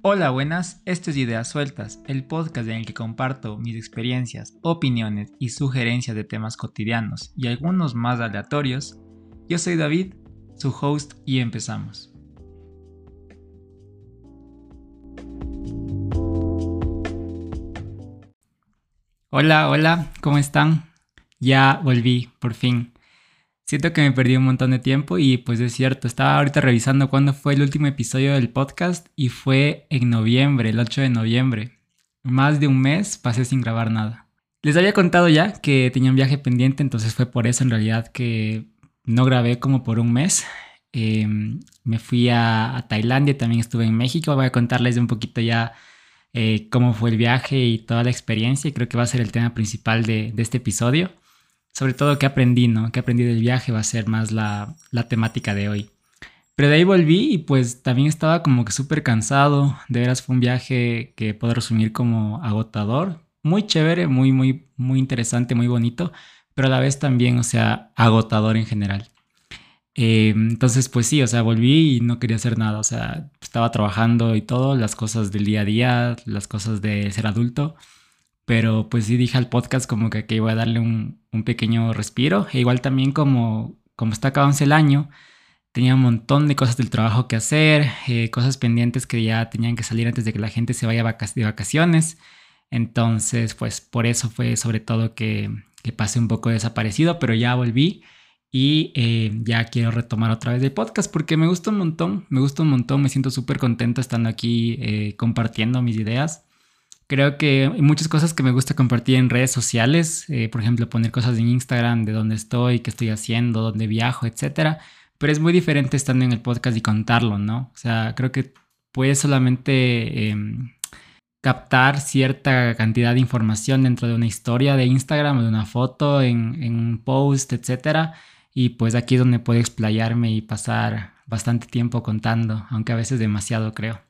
Hola, buenas, esto es Ideas Sueltas, el podcast en el que comparto mis experiencias, opiniones y sugerencias de temas cotidianos y algunos más aleatorios. Yo soy David, su host, y empezamos. Hola, hola, ¿cómo están? Ya volví, por fin. Siento que me perdí un montón de tiempo y pues es cierto, estaba ahorita revisando cuándo fue el último episodio del podcast y fue en noviembre, el 8 de noviembre. Más de un mes pasé sin grabar nada. Les había contado ya que tenía un viaje pendiente, entonces fue por eso en realidad que no grabé como por un mes. Em, me fui a, Tailandia, también estuve en México. Voy a contarles un poquito ya eh, cómo fue el viaje y toda la experiencia. Y creo que va a ser el tema principal de este episodio sobre todo qué aprendí, ¿no? ¿Qué aprendí del viaje va a ser más la, temática de hoy. Pero de ahí volví y pues también estaba como que súper cansado. De veras fue un viaje que puedo resumir como agotador. Muy chévere, muy, muy, muy interesante, muy bonito. Pero a la vez también, o sea, agotador en general. Eh, entonces, pues sí, o sea, volví y no quería hacer nada. O sea, estaba trabajando y todo, las cosas del día a día, las cosas de ser adulto. Pero pues sí dije al podcast como que, iba a darle un, pequeño respiro. E igual también como, como está acabándose el año, tenía un montón de cosas del trabajo que hacer, eh, cosas pendientes que ya tenían que salir antes de que la gente se vaya de vacaciones. Entonces, pues por eso fue sobre todo que, que pasé un poco desaparecido, pero ya volví y eh, ya quiero retomar otra vez el podcast porque me gusta un montón, me gusta un montón, me siento súper contento estando aquí eh, compartiendo mis ideas. Creo que hay muchas cosas que me gusta compartir en redes sociales, eh, por ejemplo, poner cosas en Instagram de dónde estoy, qué estoy haciendo, dónde viajo, etcétera. Pero es muy diferente estando en el podcast y contarlo, ¿no? O sea, creo que puedes solamente em, captar cierta cantidad de información dentro de una historia de Instagram, de una foto, en, en un post, etcétera. Y pues aquí es donde puedo explayarme y pasar bastante tiempo contando, aunque a veces demasiado, creo.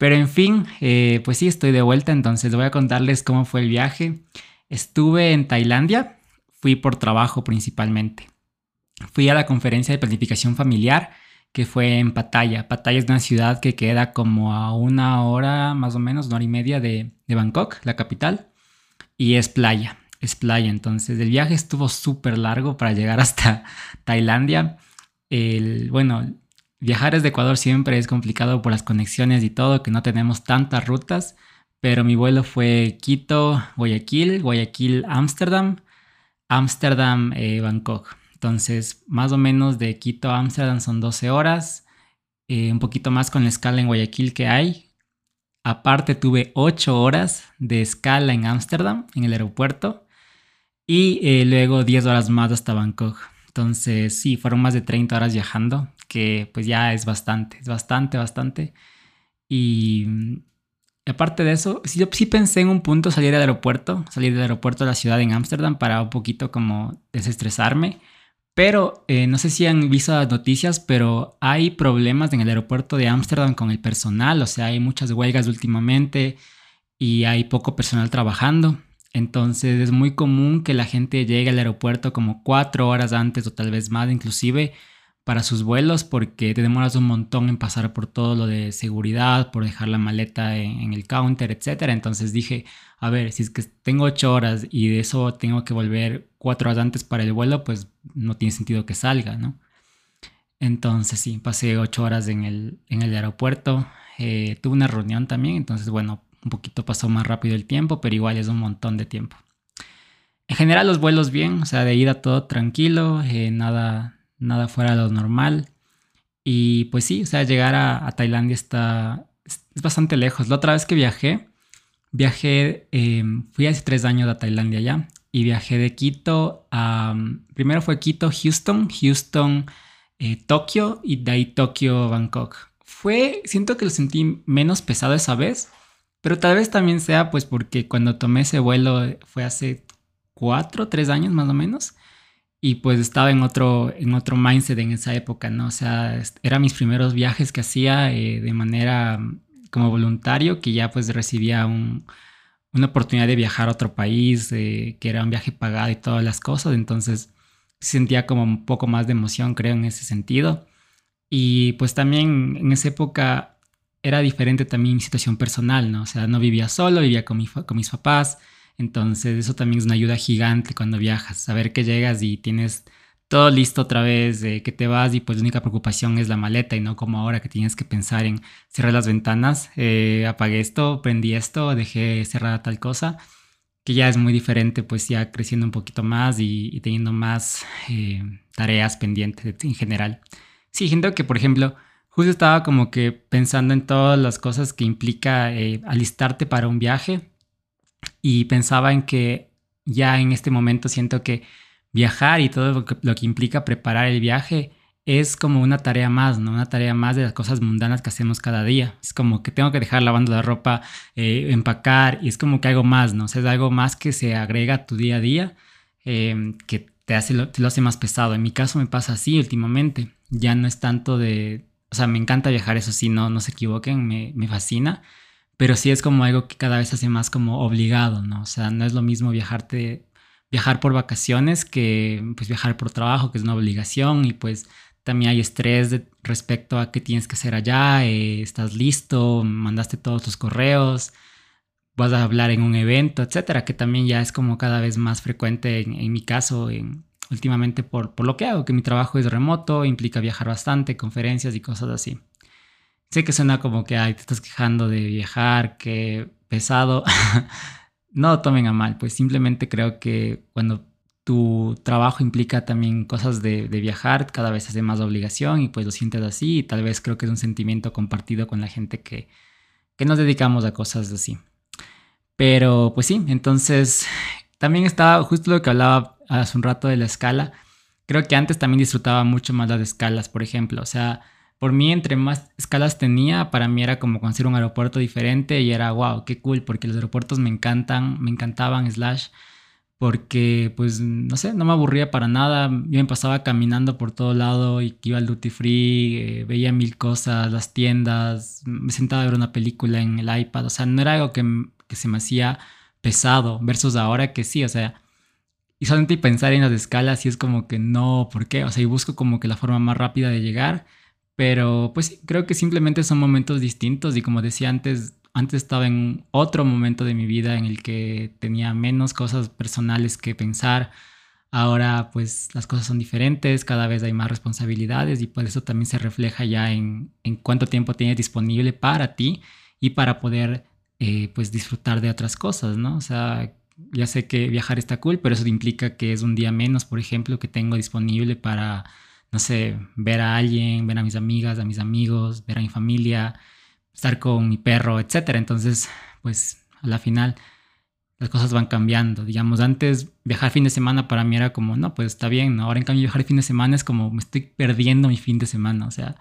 Pero en fin, eh, pues sí, estoy de vuelta, entonces voy a contarles cómo fue el viaje. Estuve en Tailandia, fui por trabajo principalmente. Fui a la conferencia de planificación familiar que fue en Pattaya. Pattaya es una ciudad que queda como a una hora, más o menos, una hora y media de, Bangkok, la capital, y es playa, es playa. Entonces el viaje estuvo súper largo para llegar hasta Tailandia. El, bueno, Viajar desde Ecuador siempre es complicado por las conexiones y todo, que no tenemos tantas rutas, pero mi vuelo fue Quito, Guayaquil, Guayaquil, Ámsterdam, Ámsterdam, eh, Bangkok. Entonces, más o menos de Quito a Ámsterdam son 12 horas, eh, un poquito más con la escala en Guayaquil que hay. Aparte tuve 8 horas de escala en Ámsterdam, en el aeropuerto, y eh, luego 10 horas más hasta Bangkok. Entonces, sí, fueron más de 30 horas viajando, que pues ya es bastante, es bastante, bastante. Y mm, aparte de eso, sí, yo sí pensé en un punto salir del aeropuerto, salir del aeropuerto de la ciudad en Ámsterdam para un poquito como desestresarme. Pero eh, no sé si han visto las noticias, pero hay problemas en el aeropuerto de Ámsterdam con el personal, o sea, hay muchas huelgas últimamente y hay poco personal trabajando. Entonces es muy común que la gente llegue al aeropuerto como cuatro horas antes o tal vez más inclusive para sus vuelos porque te demoras un montón en pasar por todo lo de seguridad, por dejar la maleta en, el counter, etc. Entonces dije, a ver, si es que tengo ocho horas y de eso tengo que volver cuatro horas antes para el vuelo, pues no tiene sentido que salga, ¿no? Entonces sí, pasé ocho horas en el, en el aeropuerto. Eh, tuve una reunión también, entonces bueno, un poquito pasó más rápido el tiempo, pero igual es un montón de tiempo. En general los vuelos bien, o sea, de ida todo tranquilo, eh, nada, nada fuera de lo normal. Y pues sí, o sea, llegar a, Tailandia está, es, bastante lejos. La otra vez que viajé, viajé, em, fui hace tres años a Tailandia ya, y viajé de Quito a, primero fue Quito, Houston, Houston, eh, Tokio, y de ahí Tokio, Bangkok. Fue, siento que lo sentí menos pesado esa vez, pero tal vez también sea pues porque cuando tomé ese vuelo fue hace cuatro, tres años más o menos. Y pues estaba en otro, en otro mindset en esa época, ¿no? O sea, eran mis primeros viajes que hacía eh, de manera mm, como voluntario, que ya pues recibía una oportunidad de viajar a otro país, eh, que era un viaje pagado y todas las cosas. Entonces sentía como un poco más de emoción, creo, en ese sentido. Y pues también en esa época era diferente también mi situación personal, ¿no? O sea, no vivía solo, vivía con, mi, con mis papás. Entonces eso también es una ayuda gigante cuando viajas, saber que llegas y tienes todo listo otra vez, que te vas y pues la única preocupación es la maleta y no como ahora que tienes que pensar en cerrar las ventanas, eh, apagué esto, prendí esto, dejé cerrada tal cosa, que ya es muy diferente pues ya creciendo un poquito más y, teniendo más eh, tareas pendientes en general. Sí, siento que por ejemplo justo estaba como que pensando en todas las cosas que implica eh, alistarte para un viaje y pensaba en que ya en este momento siento que viajar y todo lo que, implica preparar el viaje es como una tarea más, ¿no? Una tarea más de las cosas mundanas que hacemos cada día. Es como que tengo que dejar lavando la ropa, eh, empacar, y es como que algo más, ¿no? O sea, es algo más que se agrega a tu día a día, eh, que te, hace, te lo hace más pesado. En mi caso me pasa así últimamente. Ya no es tanto de, o sea, me encanta viajar, eso sí, no, no se equivoquen, me, me fascina, pero sí es como algo que cada vez hace más como obligado, ¿no? O sea, no es lo mismo viajarte, viajar por vacaciones que pues viajar por trabajo, que es una obligación y pues también hay estrés respecto a qué tienes que hacer allá, eh, estás listo, mandaste todos tus correos, vas a hablar en un evento, etcétera, que también ya es como cada vez más frecuente en, en mi caso, en, últimamente por, por lo que hago, que mi trabajo es remoto, implica viajar bastante, conferencias y cosas así. Sé que suena como que, ay, te estás quejando de viajar, que pesado. no tomen a mal, pues simplemente creo que cuando tu trabajo implica también cosas de, viajar, cada vez hace más obligación y pues lo sientes así y tal vez creo que es un sentimiento compartido con la gente que, que nos dedicamos a cosas así. Pero pues sí, entonces también estaba justo lo que hablaba hace un rato de la escala. Creo que antes también disfrutaba mucho más las escalas, por ejemplo. O sea, por mí, entre más escalas tenía, para mí era como conocer un aeropuerto diferente y era wow, qué cool, porque los aeropuertos me encantan, me encantaban, slash, porque pues no sé, no me aburría para nada. Yo me pasaba caminando por todo lado y iba al duty free, eh, veía mil cosas, las tiendas, me sentaba a ver una película en el iPad. O sea, no era algo que, que se me hacía pesado, versus ahora que sí, o sea, y solamente pensar en las escalas y es como que no, ¿por qué? O sea, y busco como que la forma más rápida de llegar, pero pues creo que simplemente son momentos distintos y como decía antes, antes estaba en otro momento de mi vida en el que tenía menos cosas personales que pensar. Ahora pues las cosas son diferentes, cada vez hay más responsabilidades y por eso también se refleja ya en, en cuánto tiempo tienes disponible para ti y para poder eh, pues disfrutar de otras cosas, ¿no? O sea, ya sé que viajar está cool, pero eso implica que es un día menos, por ejemplo, que tengo disponible para, no sé, ver a alguien, ver a mis amigas, a mis amigos, ver a mi familia, estar con mi perro, etc. Entonces, pues a la final las cosas van cambiando. Digamos, antes viajar fin de semana para mí era como, no, pues está bien, ¿no? Ahora en cambio viajar fin de semana es como me estoy perdiendo mi fin de semana, o sea,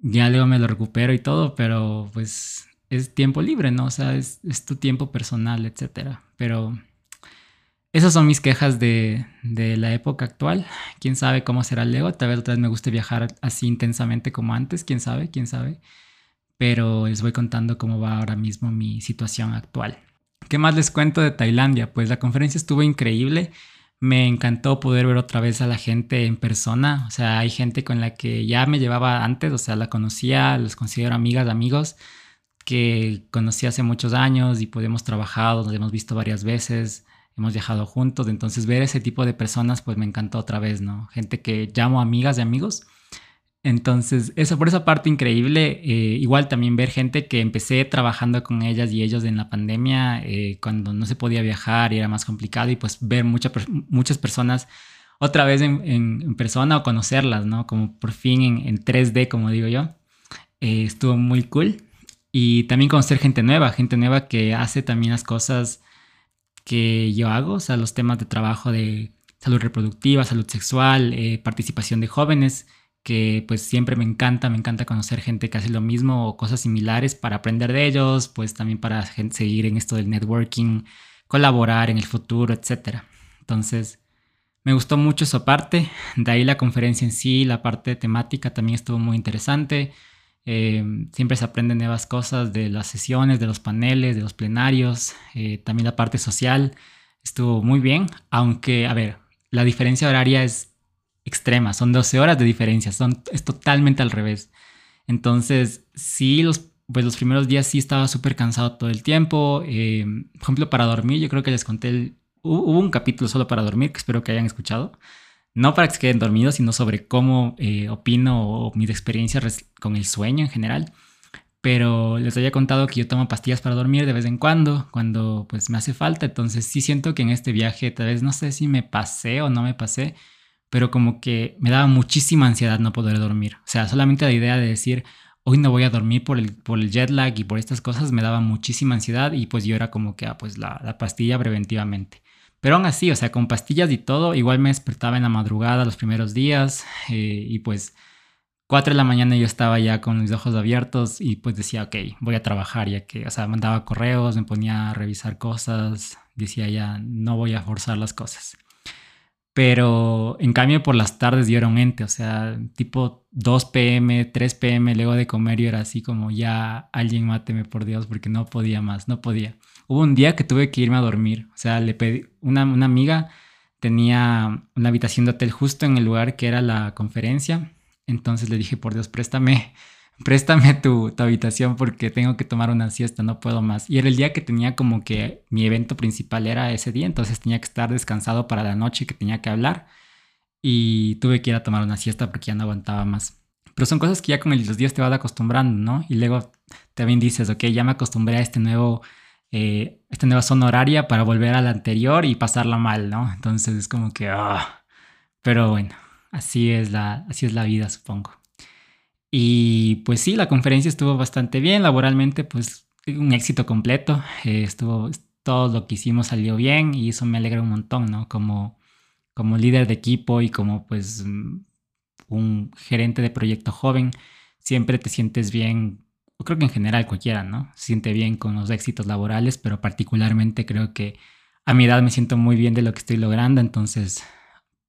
ya luego me lo recupero y todo, pero pues es tiempo libre, ¿no? O sea, es, tu tiempo personal, etcétera. Pero esas son mis quejas de, la época actual. Quién sabe cómo será luego. Tal vez otra vez me guste viajar así intensamente como antes. Quién sabe, quién sabe. Pero les voy contando cómo va ahora mismo mi situación actual. ¿Qué más les cuento de Tailandia? Pues la conferencia estuvo increíble. Me encantó poder ver otra vez a la gente en persona. O sea, hay gente con la que ya me llevaba antes. O sea, la conocía, los considero amigas, amigos que conocí hace muchos años y podemos trabajar, nos hemos visto varias veces, hemos viajado juntos, entonces ver ese tipo de personas pues me encantó otra vez, ¿no? Gente que llamo amigas de amigos. Entonces, eso por esa parte increíble. Eh, igual también ver gente que empecé trabajando con ellas y ellos en la pandemia, eh, cuando no se podía viajar y era más complicado, y pues ver muchas muchas personas otra vez en, persona o conocerlas, ¿no? Como por fin en, 3D, como digo yo. Eh, estuvo muy cool. Y también conocer gente nueva, gente nueva que hace también las cosas que yo hago, o sea, los temas de trabajo de salud reproductiva, salud sexual, eh, participación de jóvenes, que pues siempre me encanta, me encanta conocer gente que hace lo mismo o cosas similares para aprender de ellos, pues también para seguir en esto del networking, colaborar en el futuro, etc. Entonces, me gustó mucho esa parte, de ahí la conferencia en sí, la parte temática también estuvo muy interesante. Eh, siempre se aprenden nuevas cosas de las sesiones, de los paneles, de los plenarios. Eh, también la parte social estuvo muy bien, aunque, a ver, la diferencia horaria es extrema, son 12 horas de diferencia, son, es totalmente al revés. Entonces, sí, los pues los primeros días sí estaba súper cansado todo el tiempo. Eh, por ejemplo, para dormir, yo creo que les conté, hubo un capítulo solo para dormir que espero que hayan escuchado. No para que se queden dormidos, sino sobre cómo eh, opino o mis experiencias con el sueño en general. Pero les había contado que yo tomo pastillas para dormir de vez en cuando, cuando pues me hace falta. Entonces sí siento que en este viaje tal vez no sé si me pasé o no me pasé, pero como que me daba muchísima ansiedad no poder dormir. O sea, solamente la idea de decir, hoy no voy a dormir por el, por el jet lag y por estas cosas me daba muchísima ansiedad y pues yo era como que, ah, pues la, la pastilla preventivamente. Pero aún así, o sea, con pastillas y todo, igual me despertaba en la madrugada los primeros días eh, y pues 4 de la mañana yo estaba ya con mis ojos abiertos y pues decía, ok, voy a trabajar ya que, o sea, mandaba correos, me ponía a revisar cosas, decía ya, no voy a forzar las cosas. Pero en cambio por las tardes yo era un ente, o sea, tipo 2 pm, 3 pm, luego de comer yo era así como ya alguien máteme por Dios porque no podía más, no podía. Hubo un día que tuve que irme a dormir, o sea, le pedí, una, una amiga tenía una habitación de hotel justo en el lugar que era la conferencia, entonces le dije, por Dios, préstame préstame tu, habitación porque tengo que tomar una siesta, no puedo más. Y era el día que tenía como que mi evento principal era ese día, entonces tenía que estar descansado para la noche que tenía que hablar y tuve que ir a tomar una siesta porque ya no aguantaba más. Pero son cosas que ya con los días te vas acostumbrando, ¿no? Y luego también dices, ok, ya me acostumbré a este nuevo, eh, esta nueva zona horaria para volver a la anterior y pasarla mal, ¿no? Entonces es como que, ah, pero bueno, así es la, así es la vida, supongo. Y pues sí, la conferencia estuvo bastante bien, laboralmente pues un éxito completo, eh, estuvo, todo lo que hicimos salió bien y eso me alegra un montón, ¿no? Como, como líder de equipo y como pues un gerente de proyecto joven, siempre te sientes bien, creo que en general cualquiera, ¿no? Se siente bien con los éxitos laborales, pero particularmente creo que a mi edad me siento muy bien de lo que estoy logrando, entonces,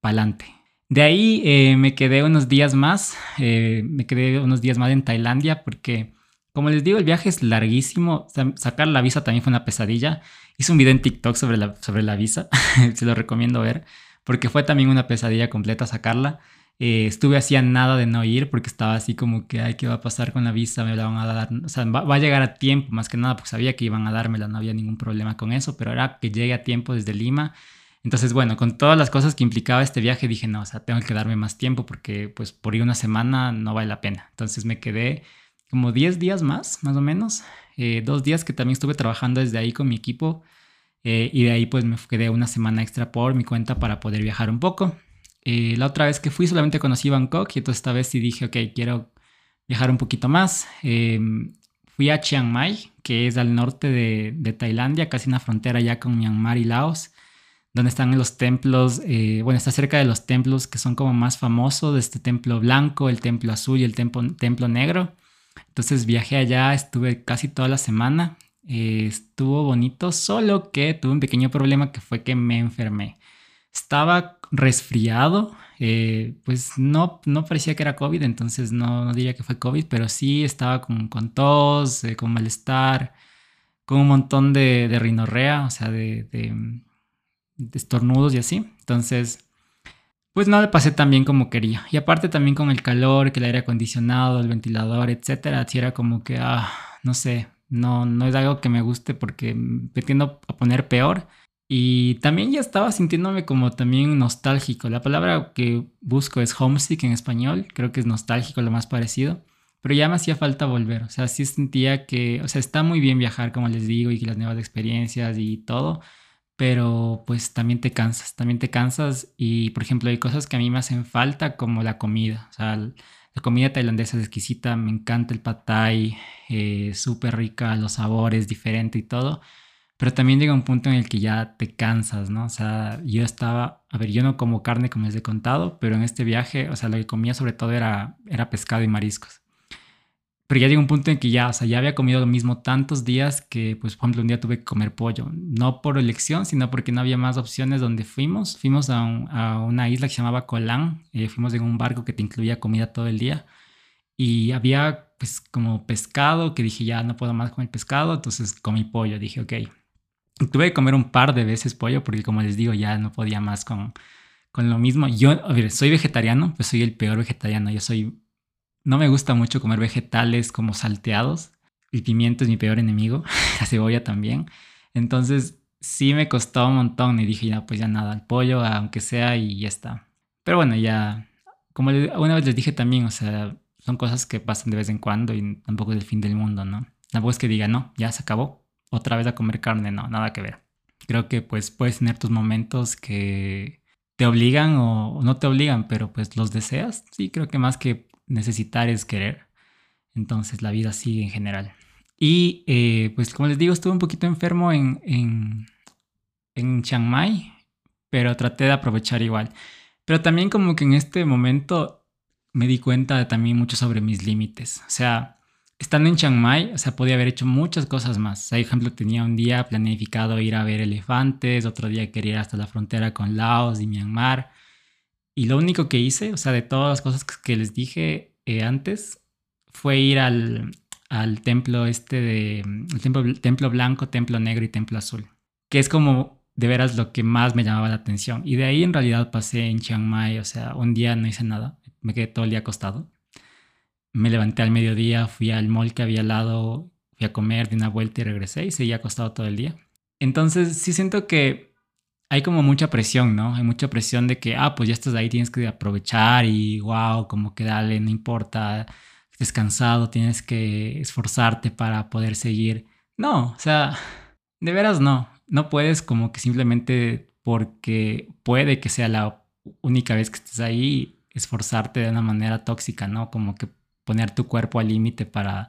pa'lante. De ahí eh, me quedé unos días más, eh, me quedé unos días más en Tailandia porque, como les digo, el viaje es larguísimo. sacar la visa también fue una pesadilla. Hice un video en TikTok sobre la, sobre la visa, se lo recomiendo ver, porque fue también una pesadilla completa sacarla. Eh, estuve así nada de no ir porque estaba así como que, ay, ¿qué va a pasar con la visa? Me la van a dar, o sea, va, va, a llegar a tiempo, más que nada, porque sabía que iban a dármela, no había ningún problema con eso, pero era que llegue a tiempo desde Lima entonces, bueno, con todas las cosas que implicaba este viaje, dije, no, o sea, tengo que darme más tiempo porque pues por ir una semana no vale la pena. Entonces me quedé como 10 días más, más o menos. Eh, dos días que también estuve trabajando desde ahí con mi equipo. Eh, y de ahí pues me quedé una semana extra por mi cuenta para poder viajar un poco. Eh, la otra vez que fui solamente conocí Bangkok y entonces esta vez sí dije, ok, quiero viajar un poquito más. Em, fui a Chiang Mai, que es al norte de, de Tailandia, casi en la frontera ya con Myanmar y Laos donde están los templos, eh, bueno, está cerca de los templos que son como más famosos, este templo blanco, el templo azul y el templo, templo negro. Entonces viajé allá, estuve casi toda la semana, eh, estuvo bonito, solo que tuve un pequeño problema que fue que me enfermé. Estaba resfriado, eh, pues no, no parecía que era COVID, entonces no, diría que fue COVID, pero sí estaba con, con tos, con malestar, con un montón de, de rinorrea, o sea, de estornudos y así. Entonces, pues no le pasé tan bien como quería. Y aparte también con el calor, que el aire acondicionado, el ventilador, etcétera, así era como que, ah, no sé, no, no es algo que me guste porque me tiendo a poner peor. Y también ya estaba sintiéndome como también nostálgico. La palabra que busco es homesick en español, creo que es nostálgico lo más parecido. Pero ya me hacía falta volver, o sea, sí sentía que, o sea, está muy bien viajar, como les digo, y las nuevas experiencias y todo, pero pues también te cansas, también te cansas. Y por ejemplo hay cosas que a mí me hacen falta como la comida, o sea, la comida tailandesa es exquisita, me encanta el pad thai, eh, súper rica, los sabores, diferente y todo, pero también llega un punto en el que ya te cansas, ¿no? O sea, yo estaba, a ver, yo no como carne como les he contado, pero en este viaje, o sea, lo que comía sobre todo era, era pescado y mariscos. Pero ya llegó un punto en que ya, o sea, ya había comido lo mismo tantos días que, pues, por ejemplo, un día tuve que comer pollo. No por elección, sino porque no había más opciones donde fuimos. Fuimos a, una isla que se llamaba Colán. Eh, fuimos en un barco que te incluía comida todo el día. Y había, pues, como pescado, que dije, ya no puedo más con el pescado. Entonces comí pollo. Dije, ok. Tuve que comer un par de veces pollo porque, como les digo, ya no podía más con, con lo mismo. Yo, a ver, soy vegetariano, pues soy el peor vegetariano. Yo soy no me gusta mucho comer vegetales como salteados. el pimiento es mi peor enemigo, la cebolla también. Entonces sí me costó un montón y dije, ya, pues ya nada, el pollo, aunque sea, y ya está. Pero bueno, ya, como una vez les dije también, o sea, son cosas que pasan de vez en cuando y tampoco es el fin del mundo, ¿no? Tampoco es que diga, no, ya se acabó, otra vez a comer carne, no, nada que ver. Creo que pues puedes tener tus momentos que te obligan o no te obligan, pero pues los deseas. Sí, creo que más que necesitar es querer. Entonces la vida sigue en general. Y eh, pues como les digo, estuve un poquito enfermo en, en, en Chiang Mai, pero traté de aprovechar igual. Pero también como que en este momento me di cuenta también mucho sobre mis límites. O sea, estando en Chiang Mai, o sea, podía haber hecho muchas cosas más. Por ejemplo, tenía un día planificado ir a ver elefantes, otro día quería ir hasta la frontera con Laos y Myanmar. Y lo único que hice, o sea, de todas las cosas que les dije eh, antes, fue ir al, al templo este de... El templo, templo blanco, templo negro y templo azul. Que es como de veras lo que más me llamaba la atención. Y de ahí en realidad pasé en Chiang Mai, o sea, un día no hice nada, me quedé todo el día acostado me levanté al mediodía, fui al mall que había al lado, fui a comer, di una vuelta y regresé y seguía acostado todo el día. Entonces sí siento que hay como mucha presión, ¿no? Hay mucha presión de que, ah, pues ya estás ahí, tienes que aprovechar y wow, como que dale, no importa, descansado, tienes que esforzarte para poder seguir. No, o sea, de veras no. No puedes como que simplemente porque puede que sea la única vez que estés ahí, esforzarte de una manera tóxica, ¿no? Como que poner tu cuerpo al límite para,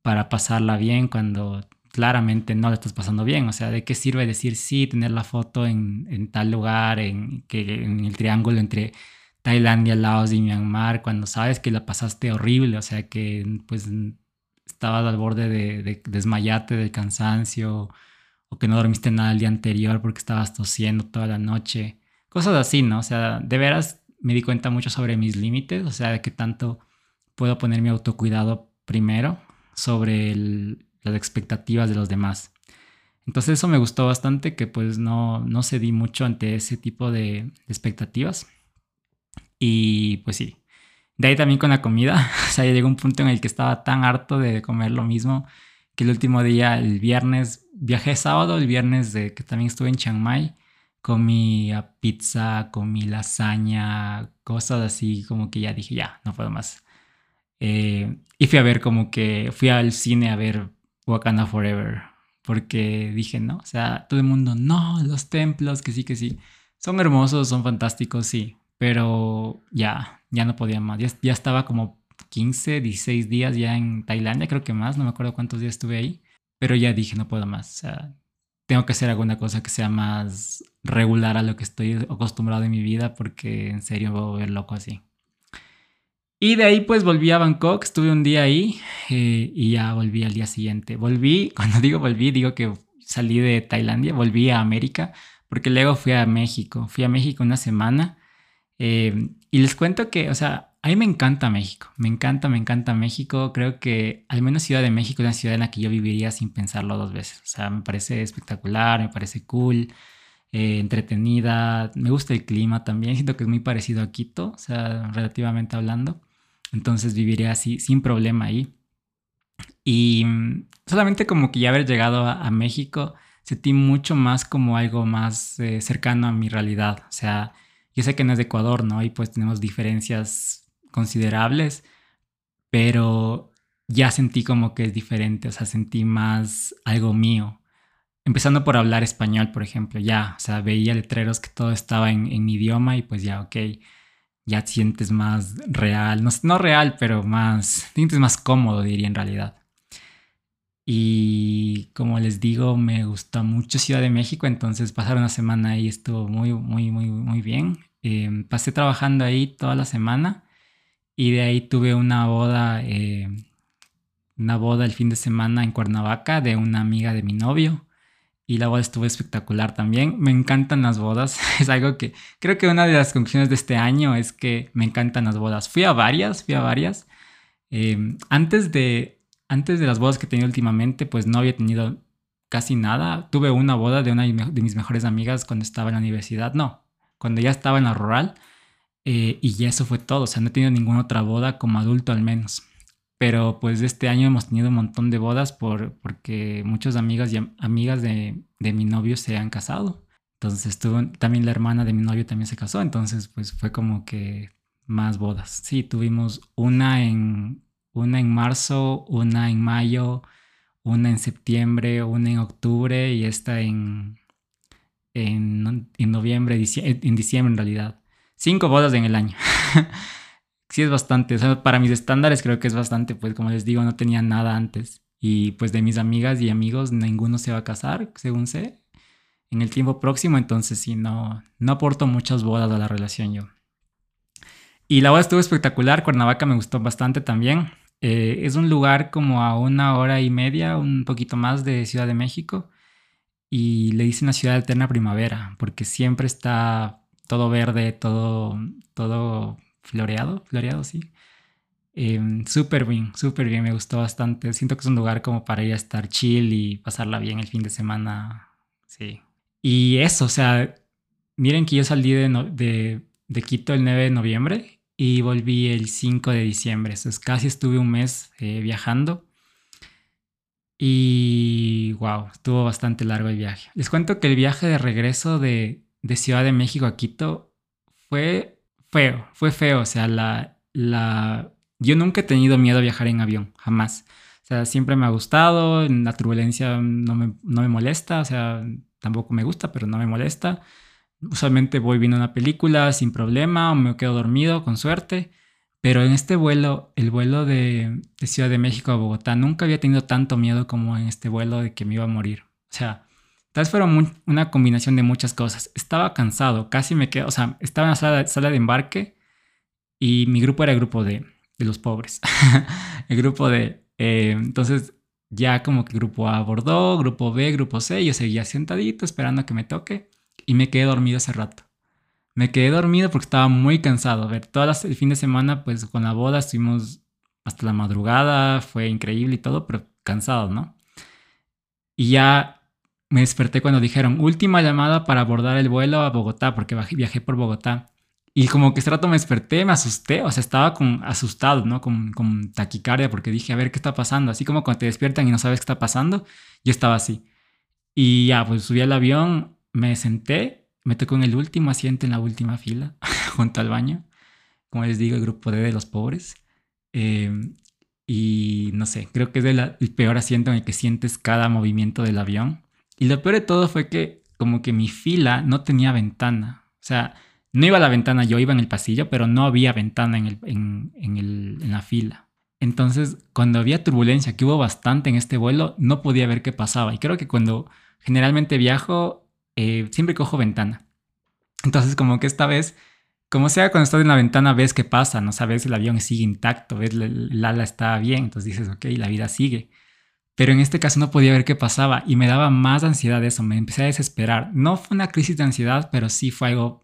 para pasarla bien cuando claramente no la estás pasando bien. O sea, ¿de qué sirve decir sí, tener la foto en, en tal lugar, en, que, en el triángulo entre Tailandia, Laos y Myanmar, cuando sabes que la pasaste horrible? O sea, que pues estabas al borde de, de desmayarte del cansancio o que no dormiste nada el día anterior porque estabas tosiendo toda la noche. Cosas así, ¿no? O sea, de veras me di cuenta mucho sobre mis límites, o sea, de qué tanto puedo poner mi autocuidado primero sobre las expectativas de los demás. Entonces eso me gustó bastante que pues no, no cedí mucho ante ese tipo de, expectativas. Y pues sí, de ahí también con la comida, o sea, llegó un punto en el que estaba tan harto de comer lo mismo que el último día, el viernes, viajé sábado, el viernes de que también estuve en Chiang Mai, comí pizza, comí lasaña, cosas así como que ya dije, ya, no puedo más. Eh, y fui a ver como que fui al cine a ver Wakanda Forever. Porque dije, no, o sea, todo el mundo, no, los templos, que sí, que sí. Son hermosos, son fantásticos, sí. Pero ya, ya no podía más. Ya, ya estaba como 15, 16 días ya en Tailandia, creo que más, no me acuerdo cuántos días estuve ahí. Pero ya dije, no puedo más. O sea, tengo que hacer alguna cosa que sea más regular a lo que estoy acostumbrado en mi vida porque en serio voy a volver loco así. Y de ahí pues volví a Bangkok, estuve un día ahí eh, y ya volví al día siguiente. Volví, cuando digo volví, digo que salí de Tailandia, volví a América, porque luego fui a México. Fui a México una semana eh, y les cuento que, o sea, a mí me encanta México, me encanta, me encanta México. Creo que al menos Ciudad de México es una ciudad en la que yo viviría sin pensarlo dos veces. O sea, me parece espectacular, me parece cool. Eh, entretenida, me gusta el clima también, siento que es muy parecido a Quito, o sea, relativamente hablando. Entonces viviría así sin problema ahí. Y mm, solamente como que ya haber llegado a, México, sentí mucho más como algo más eh, cercano a mi realidad. O sea, yo sé que no es de Ecuador, ¿no? Y pues tenemos diferencias considerables, pero ya sentí como que es diferente, o sea, sentí más algo mío. Empezando por hablar español, por ejemplo, ya, o sea, veía letreros que todo estaba en, en mi idioma y pues ya, ok ya sientes más real, no, no real, pero más, sientes más cómodo, diría en realidad. Y como les digo, me gustó mucho Ciudad de México, entonces pasar una semana ahí estuvo muy, muy, muy, muy bien. Em, pasé trabajando ahí toda la semana y de ahí tuve una boda, eh, una boda el fin de semana en Cuernavaca de una amiga de mi novio y la boda estuvo espectacular también. Me encantan las bodas. Es algo que creo que una de las conclusiones de este año es que me encantan las bodas. Fui a varias, fui a varias. Em, antes, de, antes de las bodas que he tenido últimamente, pues no había tenido casi nada. Tuve una boda de una de mis mejores amigas cuando estaba en la universidad. No, cuando ya estaba en la rural. Eh, y eso fue todo. O sea, no he tenido ninguna otra boda como adulto al menos. Pero pues este año hemos tenido un montón de bodas por, porque muchas amigas y amigas de, de mi novio se han casado. Entonces estuvo, también la hermana de mi novio también se casó, entonces pues fue como que más bodas. Sí, tuvimos una en, una en marzo, una en mayo, una en septiembre, una en octubre y esta en, en, en noviembre, en diciembre en realidad. Cinco bodas en el año. sí es bastante, para mis estándares creo que es bastante, pues como les digo, no tenía nada antes. Y pues de mis amigas y amigos, ninguno se va a casar, según sé en el tiempo próximo, entonces sí, no, no aporto muchas bodas a la relación yo. Y la boda estuvo espectacular, Cuernavaca me gustó bastante también. Eh, es un lugar como a una hora y media, un poquito más de Ciudad de México. Y le dicen la ciudad eterna primavera, porque siempre está todo verde, todo, todo floreado, floreado, sí. Em, súper bien, súper bien, me gustó bastante. Siento que es un lugar como para ir a estar chill y pasarla bien el fin de semana. Sí, y eso, o sea, miren que yo salí de, de, Quito el 9 de noviembre y volví el 5 de diciembre. Entonces casi estuve un mes eh, viajando. Y wow, estuvo bastante largo el viaje. Les cuento que el viaje de regreso de, de Ciudad de México a Quito fue feo, fue feo. O sea, la, la... yo nunca he tenido miedo a viajar en avión, jamás. O sea, siempre me ha gustado, la turbulencia no me, no me molesta, o sea, tampoco me gusta, pero no me molesta. Usualmente voy viendo una película sin problema o me quedo dormido con suerte. Pero en este vuelo, el vuelo de, Ciudad de México a Bogotá, nunca había tenido tanto miedo como en este vuelo de que me iba a morir. O sea, tal vez fueron una combinación de muchas cosas. Estaba cansado, casi me quedo, o sea, estaba en la sala, sala de embarque y mi grupo era el grupo de, de los pobres. el grupo de... Eh, entonces ya como que grupo A abordó, grupo B, grupo C, yo seguía sentadito esperando a que me toque y me quedé dormido hace rato. Me quedé dormido porque estaba muy cansado. A ver, todo el fin de semana, pues con la boda estuvimos hasta la madrugada, fue increíble y todo, pero cansado, ¿no? Y ya me desperté cuando dijeron última llamada para abordar el vuelo a Bogotá, porque viajé por Bogotá. Y como que este rato me desperté, me asusté, o sea, estaba con, asustado, ¿no? Con, con, taquicardia porque dije, a ver, ¿qué está pasando? Así como cuando te despiertan y no sabes qué está pasando, yo estaba así. Y ya, pues subí al avión, me senté, me tocó en el último asiento, en la última fila, junto al baño. Como les digo, el grupo de los pobres. Em, y no sé, creo que es el peor asiento en el que sientes cada movimiento del avión. Y lo peor de todo fue que como que mi fila no tenía ventana. O sea, no iba a la ventana, yo iba en el pasillo, pero no había ventana en, el, en, el, en la fila. Entonces, cuando había turbulencia, que hubo bastante en este vuelo, no podía ver qué pasaba. Y creo que cuando generalmente viajo, eh, siempre cojo ventana. Entonces, como que esta vez, como sea, cuando estás en la ventana ves qué pasa, no sabes el avión sigue intacto, ves el, ala está bien, entonces dices, ok, la vida sigue. Pero en este caso no podía ver qué pasaba y me daba más ansiedad eso, me empecé a desesperar. No fue una crisis de ansiedad, pero sí fue algo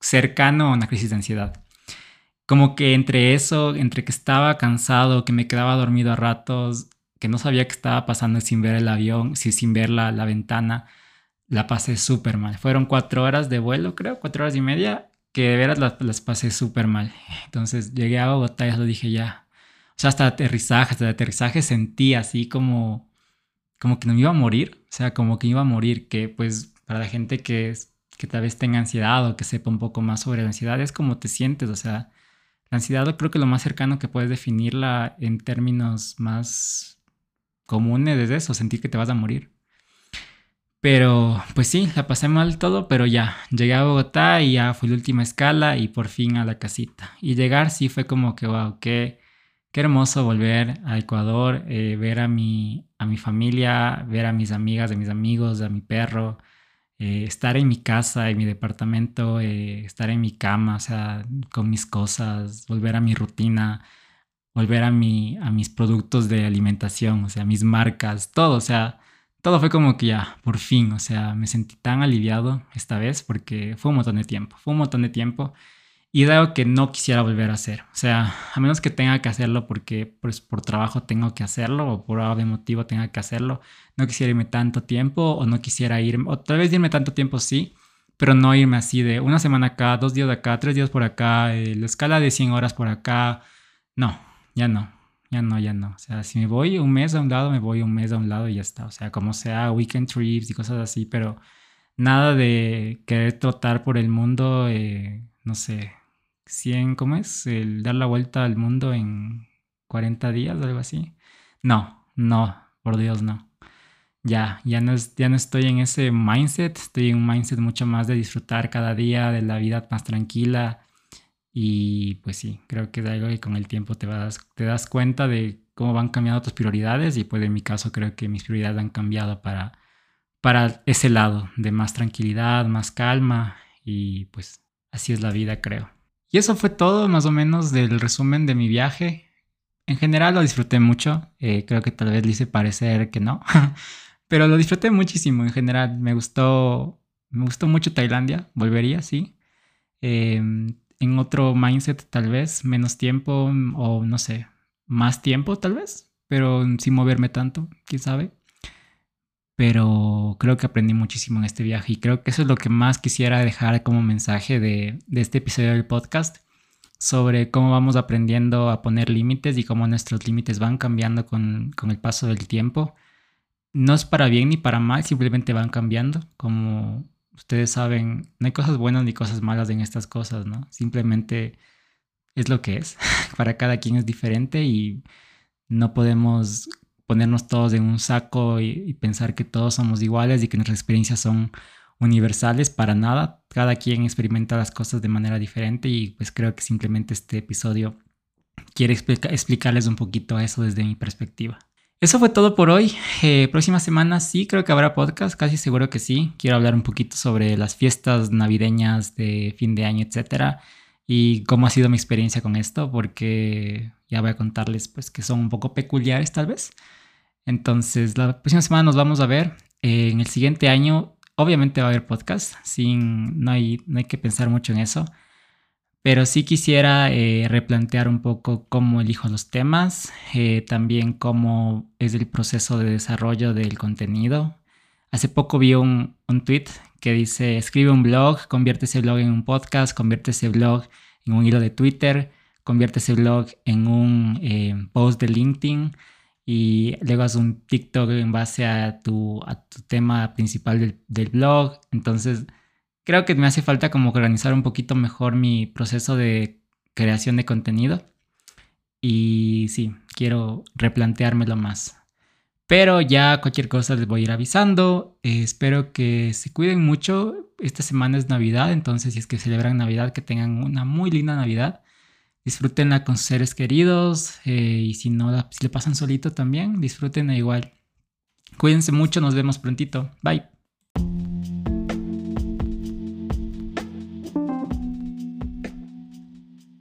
cercano a una crisis de ansiedad. Como que entre eso, entre que estaba cansado, que me quedaba dormido a ratos, que no sabía qué estaba pasando sin ver el avión, sin ver la, la ventana, la pasé súper mal. Fueron cuatro horas de vuelo, creo, cuatro horas y media, que de veras las, pasé súper mal. Entonces llegué a Bogotá y lo dije ya. O sea, hasta aterrizaje, hasta aterrizaje sentí así como, como que no me iba a morir. O sea, como que iba a morir, que pues para la gente que que tal vez tenga ansiedad o que sepa un poco más sobre la ansiedad, es como te sientes, o sea, la ansiedad creo que lo más cercano que puedes definirla en términos más comunes es eso, sentir que te vas a morir. Pero pues sí, la pasé mal todo, pero ya, llegué a Bogotá y ya fue la última escala y por fin a la casita. Y llegar sí fue como que, wow, qué, qué hermoso volver a Ecuador, eh, ver a mi, a mi familia, ver a mis amigas, a mis amigos, a mi perro, eh, estar en mi casa, en mi departamento, eh, estar en mi cama, o sea, con mis cosas, volver a mi rutina, volver a, mi, a mis productos de alimentación, o sea, mis marcas, todo, o sea, todo fue como que ya, por fin, o sea, me sentí tan aliviado esta vez porque fue un montón de tiempo, fue un montón de tiempo y es algo que no quisiera volver a hacer. O sea, a menos que tenga que hacerlo porque pues, por trabajo tengo que hacerlo o por algún motivo tenga que hacerlo, no quisiera irme tanto tiempo o no quisiera irme, o tal vez irme tanto tiempo sí, pero no irme así de una semana acá, dos días acá, tres días por acá, eh, la escala de 100 horas por acá. No, ya no. ya no, ya no. O sea, si me voy un mes a un lado, me voy un mes a un lado y ya está. O sea, como sea, weekend trips y cosas así, pero nada de querer trotar por el mundo, eh, no sé, 100, ¿cómo es? El dar la vuelta al mundo en 40 días, algo así. No, no, por Dios, no. Ya, ya no, es, ya no estoy en ese mindset, estoy en un mindset mucho más de disfrutar cada día, de la vida más tranquila. Y pues sí, creo que es algo que con el tiempo te, vas, te das cuenta de cómo van cambiando tus prioridades y pues en mi caso creo que mis prioridades han cambiado para, para ese lado de más tranquilidad, más calma y pues así es la vida creo. Y eso fue todo más o menos del resumen de mi viaje. En general lo disfruté mucho, eh, creo que tal vez le hice parecer que no, pero lo disfruté muchísimo en general. Me gustó, me gustó mucho Tailandia, volvería, sí. Em, en otro mindset tal vez, menos tiempo o no sé, más tiempo tal vez, pero sin moverme tanto, quién sabe. Pero creo que aprendí muchísimo en este viaje y creo que eso es lo que más quisiera dejar como mensaje de, este episodio del podcast sobre cómo vamos aprendiendo a poner límites y cómo nuestros límites van cambiando con, con, el paso del tiempo. No es para bien ni para mal, simplemente van cambiando. Como ustedes saben, no hay cosas buenas ni cosas malas en estas cosas, ¿no? Simplemente es lo que es. para cada quien es diferente y no podemos ponernos todos en un saco y, pensar que todos somos iguales y que nuestras experiencias son universales para nada. Cada quien experimenta las cosas de manera diferente y pues creo que simplemente este episodio quiere explicarles un poquito eso desde mi perspectiva. Eso fue todo por hoy. Eh, próxima semana sí creo que habrá podcast, casi seguro que sí. Quiero hablar un poquito sobre las fiestas navideñas de fin de año, etcétera, y cómo ha sido mi experiencia con esto, porque ya voy a contarles pues que son un poco peculiares tal vez. Entonces, la próxima semana nos vamos a ver. Eh, en el siguiente año Obviamente va a haber podcast, sin, no, hay, no hay que pensar mucho en eso, pero sí quisiera eh, replantear un poco cómo elijo los temas, eh, también cómo es el proceso de desarrollo del contenido. Hace poco vi un, un tweet que dice, escribe un blog, convierte ese blog en un podcast, convierte ese blog en un hilo de Twitter, convierte ese blog en un eh, post de LinkedIn y luego haces un TikTok en base a tu, a tu tema principal del, del, blog. Entonces, creo que me hace falta como organizar un poquito mejor mi proceso de creación de contenido. Y sí, quiero replanteármelo más. Pero ya cualquier cosa les voy a ir avisando. Espero que se cuiden mucho. Esta semana es Navidad, entonces si es que celebran Navidad, que tengan una muy linda Navidad disfrútenla con sus seres queridos eh, y si no, si le pasan solito también, disfrútenla igual. Cuídense mucho, nos vemos prontito. Bye.